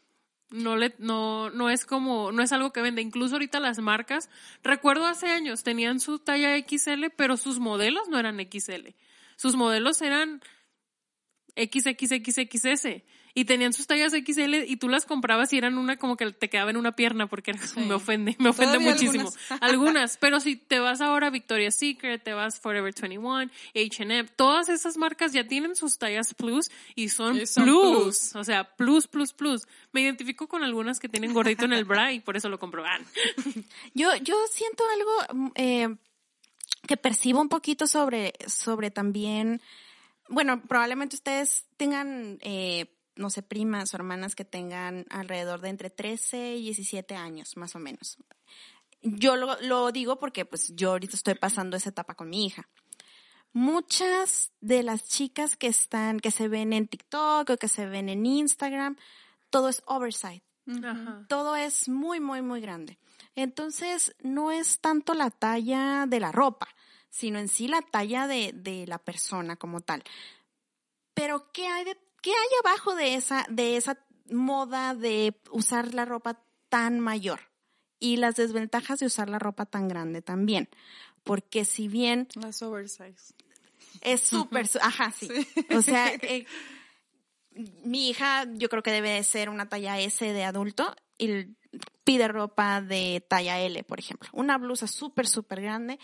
No le, no, no es como, no es algo que vende. Incluso ahorita las marcas, recuerdo hace años, tenían su talla XL, pero sus modelos no eran XL. Sus modelos eran XXXXS. Y tenían sus tallas XL y tú las comprabas y eran una como que te quedaba en una pierna porque me ofende, me ofende Todavía muchísimo. algunas. Algunas. pero si te vas ahora a Victoria's Secret, te vas Forever 21, H&M, todas esas marcas ya tienen sus tallas plus y son, Y son plus. plus. O sea, plus, plus, plus. Me identifico con algunas que tienen gordito en el bra y por eso lo compro. Ah, Yo, yo siento algo mm, eh, que percibo un poquito sobre, sobre también, bueno, probablemente ustedes tengan, eh, no sé, primas o hermanas que tengan alrededor de entre 13 y 17 años, más o menos. Yo lo, lo digo porque pues yo ahorita estoy pasando esa etapa con mi hija. Muchas de las chicas que están, que se ven en TikTok o que se ven en Instagram, todo es oversight Ajá. todo es muy, muy, muy grande. Entonces, no es tanto la talla de la ropa, sino en sí la talla de, de la persona como tal. Pero, ¿qué hay, de, ¿qué hay abajo de esa, de esa moda de usar la ropa tan mayor? Y las desventajas de usar la ropa tan grande también. Porque si bien Las oversize. es súper, ajá, sí. O sea, eh, mi hija yo creo que debe de ser una talla S de adulto y pide ropa de talla L, por ejemplo. Una blusa súper, súper grande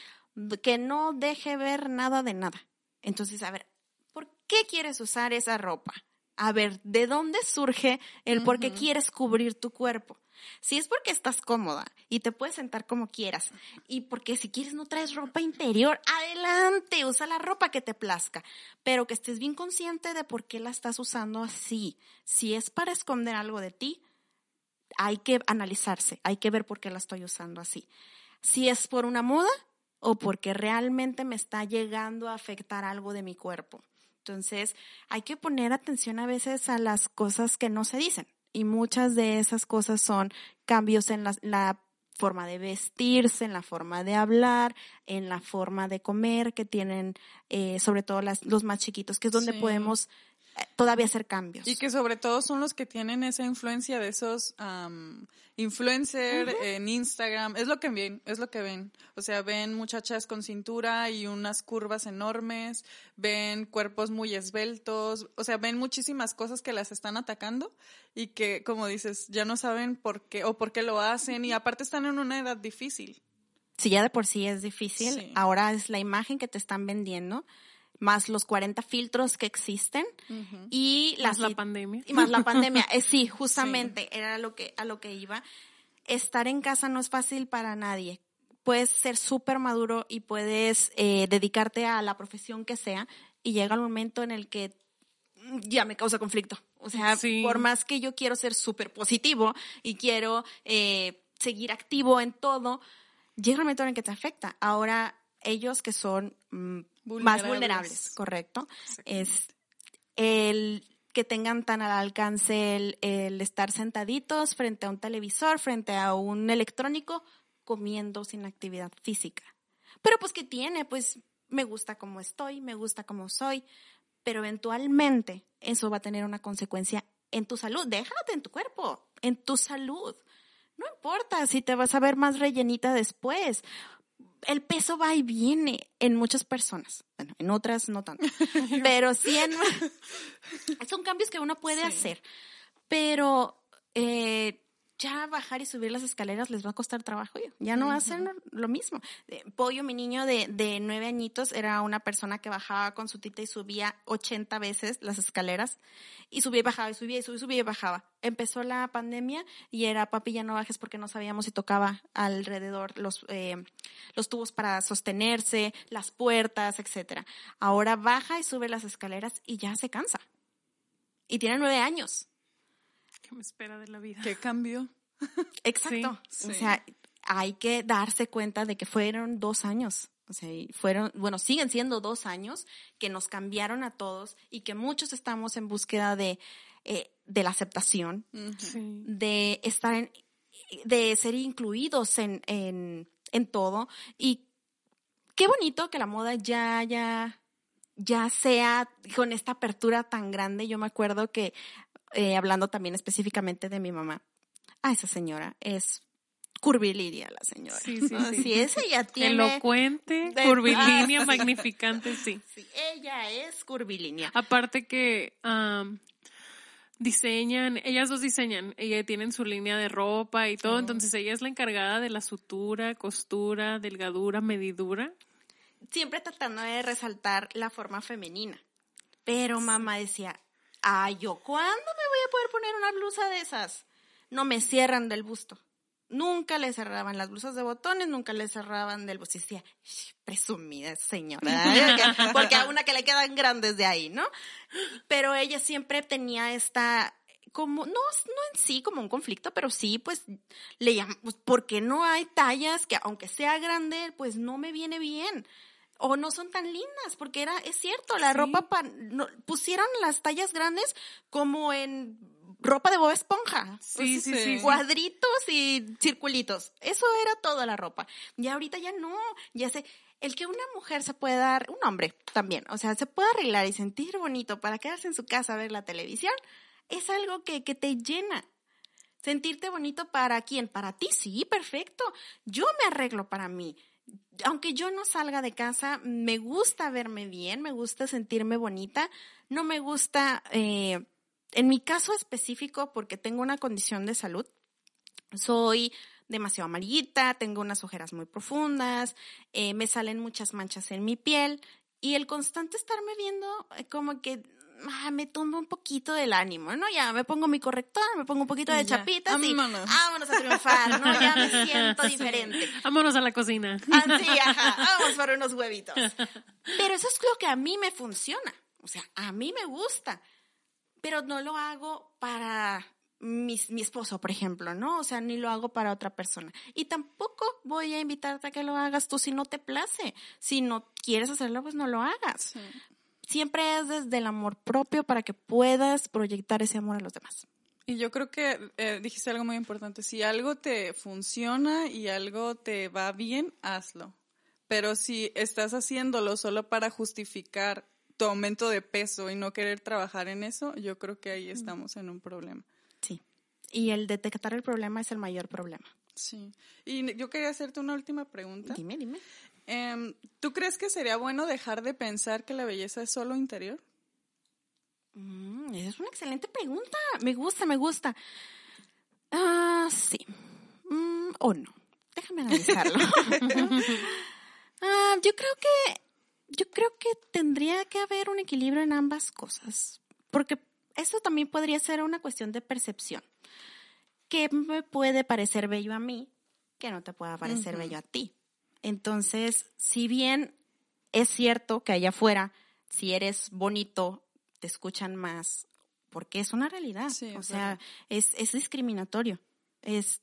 que no deje ver nada de nada. Entonces, a ver, ¿por qué quieres usar esa ropa? A ver, ¿de dónde surge el por qué quieres cubrir tu cuerpo? Si es porque estás cómoda y te puedes sentar como quieras y porque si quieres no traes ropa interior, adelante, usa la ropa que te plazca, pero que estés bien consciente de por qué la estás usando así. Si es para esconder algo de ti, hay que analizarse, hay que ver por qué la estoy usando así. Si es por una moda o porque realmente me está llegando a afectar algo de mi cuerpo. Entonces, hay que poner atención a veces a las cosas que no se dicen. Y muchas de esas cosas son cambios en la, la forma de vestirse, en la forma de hablar, en la forma de comer que tienen, eh, sobre todo las, los más chiquitos, que es donde Sí. podemos todavía hacer cambios. Y que sobre todo son los que tienen esa influencia de esos am, influencers en Instagram. Es lo que ven, es lo que ven. O sea, ven muchachas con cintura y unas curvas enormes, ven cuerpos muy esbeltos, o sea, ven muchísimas cosas que las están atacando y que, como dices, ya no saben por qué o por qué lo hacen y aparte están en una edad difícil. si ya de por sí es difícil, Sí. ahora es la imagen que te están vendiendo, más los 40 filtros que existen y Más las la pandemia. y más la pandemia. Eh, sí, justamente era lo que a lo que iba. Estar en casa no es fácil para nadie. Puedes ser súper maduro y puedes eh, dedicarte a la profesión que sea y llega el momento en el que mm, ya me causa conflicto. O sea, Sí. por más que yo quiero ser súper positivo y quiero eh, seguir activo en todo, llega el momento en el que te afecta. Ahora, ellos que son más Vulnerables. correcto, es el que tengan tan al alcance el, el estar sentaditos frente a un televisor, frente a un electrónico, comiendo sin actividad física. Pero pues, ¿qué tiene? Pues me gusta como estoy, me gusta como soy, pero eventualmente eso va a tener una consecuencia en tu salud. Déjate en tu cuerpo, en tu salud. No importa si te vas a ver más rellenita después. El peso va y viene en muchas personas. Bueno, en otras no tanto. Pero sí en... Son cambios que uno puede Sí. hacer. Pero eh, ya bajar y subir las escaleras les va a costar trabajo. Ya, no va a ser lo mismo. Eh, Pollo, mi niño de, de nueve añitos, era una persona que bajaba con su tita y subía 80 veces las escaleras. Y subía y bajaba, y subía y subía y subía y bajaba. Empezó la pandemia y era papi ya no bajes porque no sabíamos si tocaba alrededor los, eh, los tubos para sostenerse, las puertas, etcétera. Ahora baja y sube las escaleras y ya se cansa. Y tiene nueve años. ¿Qué me espera de la vida? ¿Qué cambió? Exacto. Sí, O sea, hay que darse cuenta de que fueron dos años. O sea, y fueron, bueno, siguen siendo dos años que nos cambiaron a todos y que muchos estamos en búsqueda de, eh, de la aceptación, Sí. de estar en, de ser incluidos en, en, en todo. Y qué bonito que la moda ya, ya, ya sea con esta apertura tan grande. Yo me acuerdo que, eh, hablando también específicamente de mi mamá, a esa señora es curvilínea la señora. Sí, sí, Ah, sí. Si esa ya tiene... Elocuente, De- curvilínea, Ah, magnificante, sí. Sí, ella es curvilínea. Aparte que diseñan, ellas dos diseñan, ella tienen su línea de ropa y todo, entonces ella es la encargada de la sutura, costura, delgadura, medidura. Siempre tratando de resaltar la forma femenina. Pero mamá decía, ay, ¿yo cuándo me voy a poder poner una blusa de esas? No me cierran del busto. Nunca le cerraban las blusas de botones, nunca le cerraban del busto. Y decía, "Sh, presumida señora, porque a una que le quedan grandes de ahí, ¿no? Pero ella siempre tenía esta como, no, no en sí como un conflicto, pero sí, pues, le llaman, pues, porque no hay tallas que aunque sea grande, pues no me viene bien? O no son tan lindas, porque era, es cierto, la Sí. ropa, pa- no- pusieron las tallas grandes como en ropa de Bob Esponja. Sí, sí, sí. Cuadritos y circulitos. Eso era toda la ropa. Y ahorita ya no, ya sé. El que una mujer se puede dar, un hombre también, o sea, se puede arreglar y sentir bonito para quedarse en su casa a ver la televisión, es algo que, que te llena. Sentirte bonito para quién? Para ti, sí, perfecto. Yo me arreglo para mí. Aunque yo no salga de casa, me gusta verme bien, me gusta sentirme bonita, no me gusta, eh, en mi caso específico, porque tengo una condición de salud, soy demasiado amarillita, tengo unas ojeras muy profundas, eh, me salen muchas manchas en mi piel y el constante estarme viendo eh, como que ah, me tumba un poquito del ánimo, ¿no? Ya me pongo mi corrector, me pongo un poquito de Ya, chapitas y vámonos. vámonos a triunfar, ¿no? Ya me siento diferente. Vámonos a la cocina. Ah, sí, ajá, vamos por unos huevitos. Pero eso es lo que a mí me funciona. O sea, a mí me gusta. Pero no lo hago para mis- mi esposo, por ejemplo, ¿no? O sea, ni lo hago para otra persona. Y tampoco voy a invitarte a que lo hagas tú si no te place. Si no quieres hacerlo, pues no lo hagas. Sí. Siempre es desde el amor propio para que puedas proyectar ese amor a los demás. Y yo creo que eh, dijiste algo muy importante. Si algo te funciona y algo te va bien, hazlo. Pero si estás haciéndolo solo para justificar tu aumento de peso y no querer trabajar en eso, yo creo que ahí estamos en un problema. Sí. Y el detectar el problema es el mayor problema. Sí. Y yo quería hacerte una última pregunta. Dime, dime. Em, ¿Tú crees que sería bueno dejar de pensar que la belleza es solo interior? Mm, es una excelente pregunta. Me gusta, me gusta. Ah, sí. Mm, o no. Déjame analizarlo. Ah, yo creo que, yo creo que tendría que haber un equilibrio en ambas cosas. Porque eso también podría ser una cuestión de percepción. ¿Qué me puede parecer bello a mí que no te pueda parecer bello a ti? Entonces, si bien es cierto que allá afuera, si eres bonito, te escuchan más, porque es una realidad. Sí, o sea, es, es discriminatorio. Es,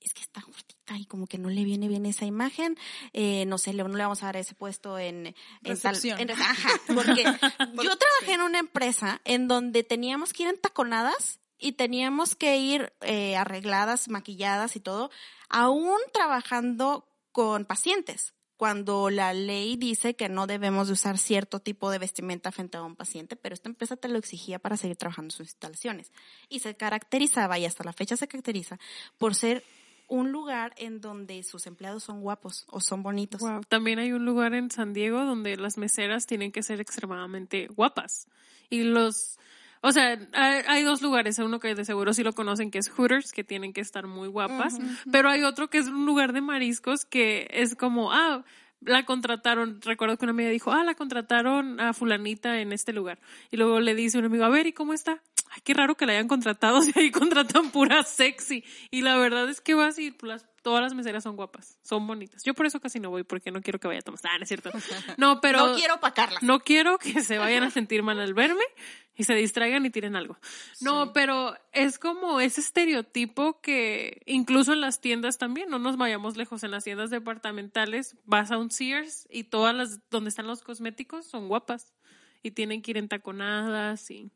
es que está gordita y como que no le viene bien esa imagen. eh, no sé, no le vamos a dar ese puesto en, en tal- en- ajá, porque yo trabajé en una empresa en donde teníamos que ir en taconadas y teníamos que ir eh, arregladas, maquilladas y todo, aún trabajando con pacientes. Cuando la ley dice que no debemos de usar cierto tipo de vestimenta frente a un paciente, pero esta empresa te lo exigía para seguir trabajando en sus instalaciones. Y se caracterizaba, y hasta la fecha se caracteriza, por ser un lugar en donde sus empleados son guapos o son bonitos. También hay un lugar en San Diego donde las meseras tienen que ser extremadamente guapas. Y los, o sea, hay, hay dos lugares, uno que de seguro sí lo conocen, que es Hooters, que tienen que estar muy guapas, pero hay otro que es un lugar de mariscos que es como, ah, la contrataron, recuerdo que una amiga dijo, ah, la contrataron a fulanita en este lugar. Y luego le dice un amigo, a ver, ¿y cómo está? Ay, qué raro que la hayan contratado, si ahí contratan pura sexy. Y la verdad es que vas y las, todas las meseras son guapas, son bonitas. Yo por eso casi no voy, porque no quiero que vaya a tomar. Ah, no es cierto. No, pero... no quiero opacarla. No quiero que se vayan a sentir mal al verme y se distraigan y tiren algo. No, pero es como ese estereotipo que incluso en las tiendas también, no nos vayamos lejos, en las tiendas departamentales vas a un Sears y todas las donde están los cosméticos son guapas y tienen que ir en taconadas y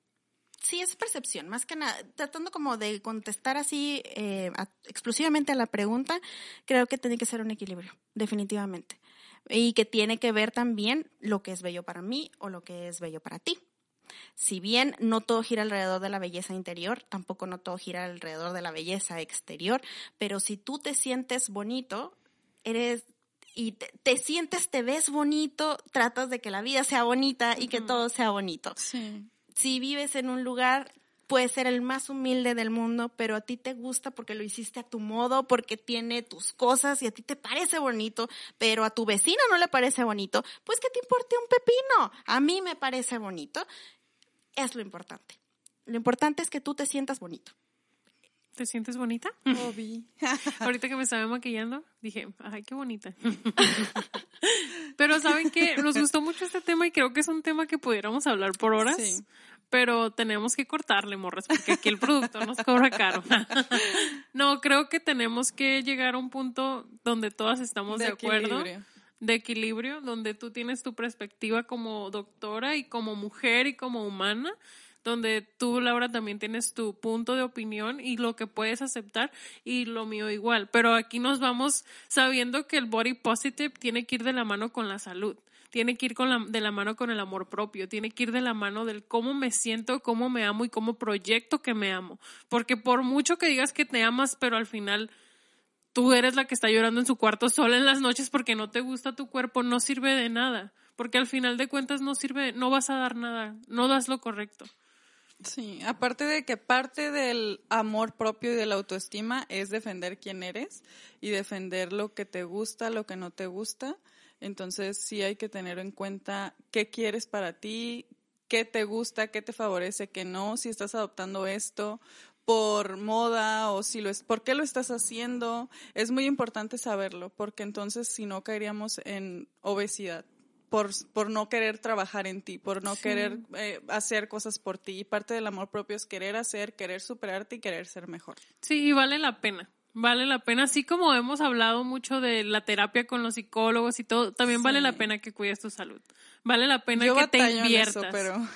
Sí, es percepción, más que nada, tratando como de contestar así eh, a- exclusivamente a la pregunta, creo que tiene que ser un equilibrio, definitivamente. Y que tiene que ver también lo que es bello para mí o lo que es bello para ti. Si bien no todo gira alrededor de la belleza interior, tampoco no todo gira alrededor de la belleza exterior, pero si tú te sientes bonito, eres y te, te sientes, te ves bonito, tratas de que la vida sea bonita y que todo sea bonito Sí. Si vives en un lugar puede ser el más humilde del mundo, pero a ti te gusta porque lo hiciste a tu modo, porque tiene tus cosas y a ti te parece bonito, pero a tu vecino no le parece bonito, pues que te importe un pepino. A mí me parece bonito. Es lo importante. Lo importante es que tú te sientas bonito. ¿Te sientes bonita? Obi. Ahorita que me estaba maquillando, dije, ay, qué bonita. Pero saben que nos gustó mucho este tema y creo que es un tema que pudiéramos hablar por horas. Sí. Pero tenemos que cortarle, morras, porque aquí el productor nos cobra caro. No, creo que tenemos que llegar a un punto donde todas estamos de, acuerdo, equilibrio. de equilibrio, donde tú tienes tu perspectiva como doctora y como mujer y como humana, donde tú, Laura, también tienes tu punto de opinión y lo que puedes aceptar y lo mío igual. Pero aquí nos vamos sabiendo que el body positive tiene que ir de la mano con la salud. Tiene que ir con la, de la mano con el amor propio, tiene que ir de la mano del cómo me siento, cómo me amo y cómo proyecto que me amo. Porque por mucho que digas que te amas, pero al final tú eres la que está llorando en su cuarto sola en las noches porque no te gusta tu cuerpo, no sirve de nada. Porque al final de cuentas no sirve, no vas a dar nada, no das lo correcto. Sí, aparte de que parte del amor propio y de la autoestima es defender quién eres y defender lo que te gusta, lo que no te gusta. Entonces sí hay que tener en cuenta qué quieres para ti, qué te gusta, qué te favorece, qué no, si estás adoptando esto por moda o si lo es, por qué lo estás haciendo. Es muy importante saberlo porque entonces si no caeríamos en obesidad por, por no querer trabajar en ti, por no querer eh, hacer cosas por ti. Y parte del amor propio es querer hacer, querer superarte y querer ser mejor. Sí, y vale la pena. Vale la pena, así como hemos hablado mucho de la terapia con los psicólogos y todo, también vale la pena que cuides tu salud. Vale la pena Yo que te inviertas. eso, pero,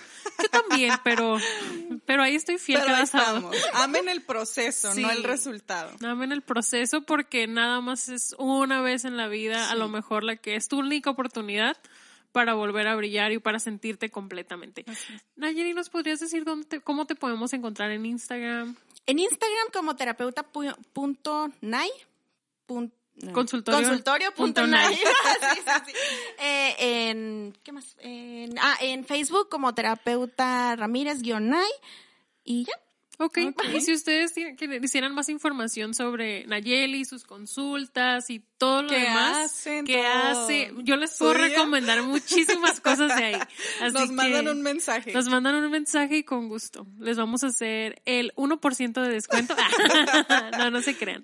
Yo también, pero, pero ahí estoy fiel pero cada ahí sábado. estamos. Amen el proceso, Sí. no el resultado. Amen el proceso porque nada más es una vez en la vida, a lo mejor la que es tu única oportunidad para volver a brillar y para sentirte completamente. Nayeli, ¿nos podrías decir dónde te- cómo te podemos encontrar en Instagram? En Instagram como terapeuta.nay. pun- no, Consultorio Consultorio punto nay. Sí, sí, sí. Eh, en, ¿qué más? En, ah, en Facebook como terapeuta Ramírez-Nay. Y ya. Ok, y si ustedes quisieran más información sobre Nayeli, sus consultas y todo lo ¿Qué demás que hace, yo les puedo día? recomendar muchísimas cosas de ahí. Así Nos mandan un mensaje. Nos mandan un mensaje y con gusto. Les vamos a hacer el 1% de descuento. no, no se crean.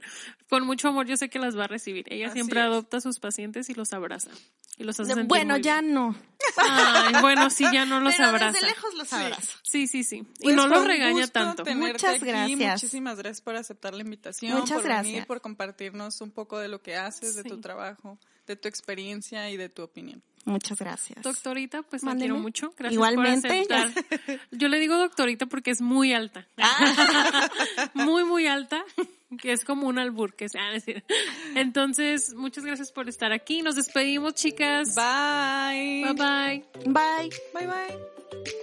Con mucho amor yo sé que las va a recibir. Ella Así siempre es. adopta a sus pacientes y los abraza. Y los hace sentir Bueno, muy ya no. Ay, bueno, sí, ya no los Pero abraza. desde lejos los abrazo. Sí, sí, sí. Y Pues no los regaña tanto. Muchas aquí. gracias. Muchísimas gracias por aceptar la invitación, Muchas por venir, gracias. por compartirnos un poco de lo que haces, de tu trabajo, de tu experiencia y de tu opinión. Muchas gracias. Doctorita, pues la Mándeme. quiero mucho. Gracias Igualmente. por aceptar. Yo le digo doctorita porque es muy alta. muy, muy alta. Que es como un albur, que sea decir. Entonces, muchas gracias por estar aquí. Nos despedimos, chicas. Bye. Bye bye. Bye. Bye bye.